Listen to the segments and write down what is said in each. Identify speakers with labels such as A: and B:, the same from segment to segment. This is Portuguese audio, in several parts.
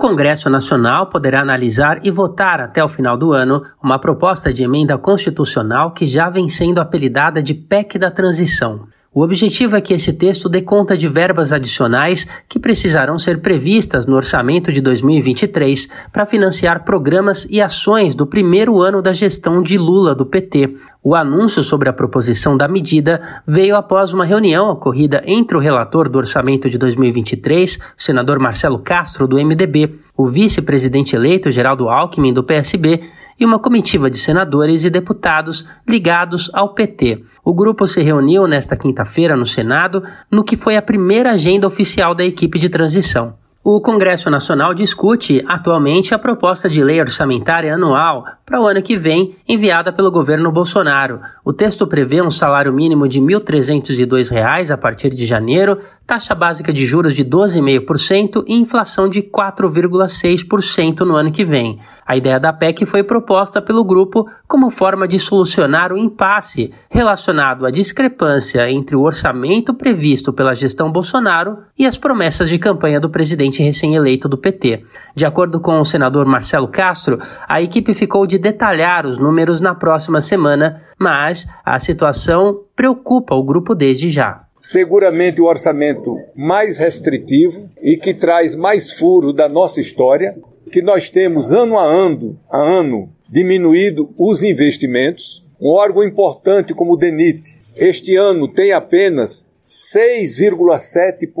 A: Congresso Nacional poderá analisar e votar até o final do ano uma proposta de emenda constitucional que já vem sendo apelidada de PEC da Transição. O objetivo é que esse texto dê conta de verbas adicionais que precisarão ser previstas no orçamento de 2023 para financiar programas e ações do primeiro ano da gestão de Lula do PT. O anúncio sobre a proposição da medida veio após uma reunião ocorrida entre o relator do orçamento de 2023, o senador Marcelo Castro, do MDB, o vice-presidente eleito Geraldo Alckmin, do PSB, e uma comitiva de senadores e deputados ligados ao PT. O grupo se reuniu nesta quinta-feira no Senado, no que foi a primeira agenda oficial da equipe de transição. O Congresso Nacional discute atualmente a proposta de lei orçamentária anual para o ano que vem, enviada pelo governo Bolsonaro. O texto prevê um salário mínimo de R$ 1.302 a partir de janeiro, taxa básica de juros de 12,5% e inflação de 4,6% no ano que vem. A ideia da PEC foi proposta pelo grupo como forma de solucionar o impasse relacionado à discrepância entre o orçamento previsto pela gestão Bolsonaro e as promessas de campanha do presidente recém-eleito do PT. De acordo com o senador Marcelo Castro, a equipe ficou de detalhar os números na próxima semana, mas a situação preocupa o grupo desde já
B: seguramente o orçamento mais restritivo e que traz mais furo da nossa história, que nós temos ano a ano, a ano diminuído os investimentos. Um órgão importante como o DENIT, este ano tem apenas 6,7%,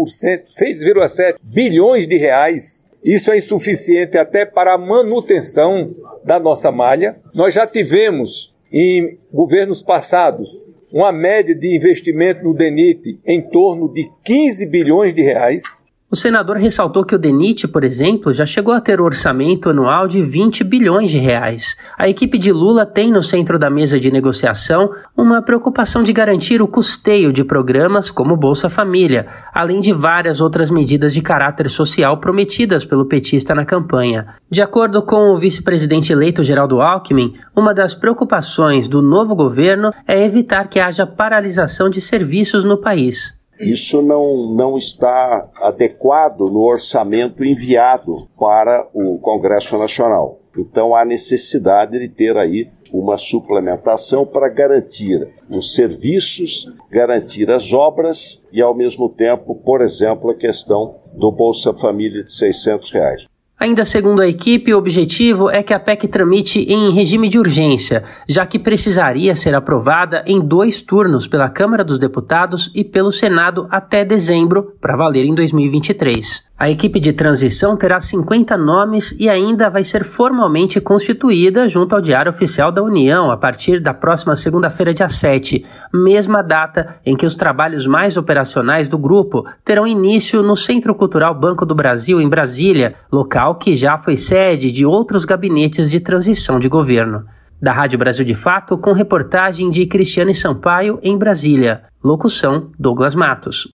B: 6,7 bilhões de reais. Isso é insuficiente até para a manutenção da nossa malha. Nós já tivemos em governos passados uma média de investimento no DENIT em torno de 15 bilhões de reais.
A: O senador ressaltou que o DENIT, por exemplo, já chegou a ter um orçamento anual de 20 bilhões de reais. A equipe de Lula tem no centro da mesa de negociação uma preocupação de garantir o custeio de programas como Bolsa Família, além de várias outras medidas de caráter social prometidas pelo petista na campanha. De acordo com o vice-presidente eleito Geraldo Alckmin, uma das preocupações do novo governo é evitar que haja paralisação de serviços no país.
C: Isso não, não está adequado no orçamento enviado para o Congresso Nacional. Então há necessidade de ter aí uma suplementação para garantir os serviços, garantir as obras e, ao mesmo tempo, por exemplo, a questão do Bolsa Família de 600 reais.
A: Ainda segundo a equipe, o objetivo é que a PEC tramite em regime de urgência, já que precisaria ser aprovada em dois turnos pela Câmara dos Deputados e pelo Senado até dezembro, para valer em 2023. A equipe de transição terá 50 nomes e ainda vai ser formalmente constituída junto ao Diário Oficial da União a partir da próxima segunda-feira, dia 7, mesma data em que os trabalhos mais operacionais do grupo terão início no Centro Cultural Banco do Brasil, em Brasília, local que já foi sede de outros gabinetes de transição de governo. Da Rádio Brasil de Fato, com reportagem de Cristiane Sampaio em Brasília. Locução: Douglas Matos.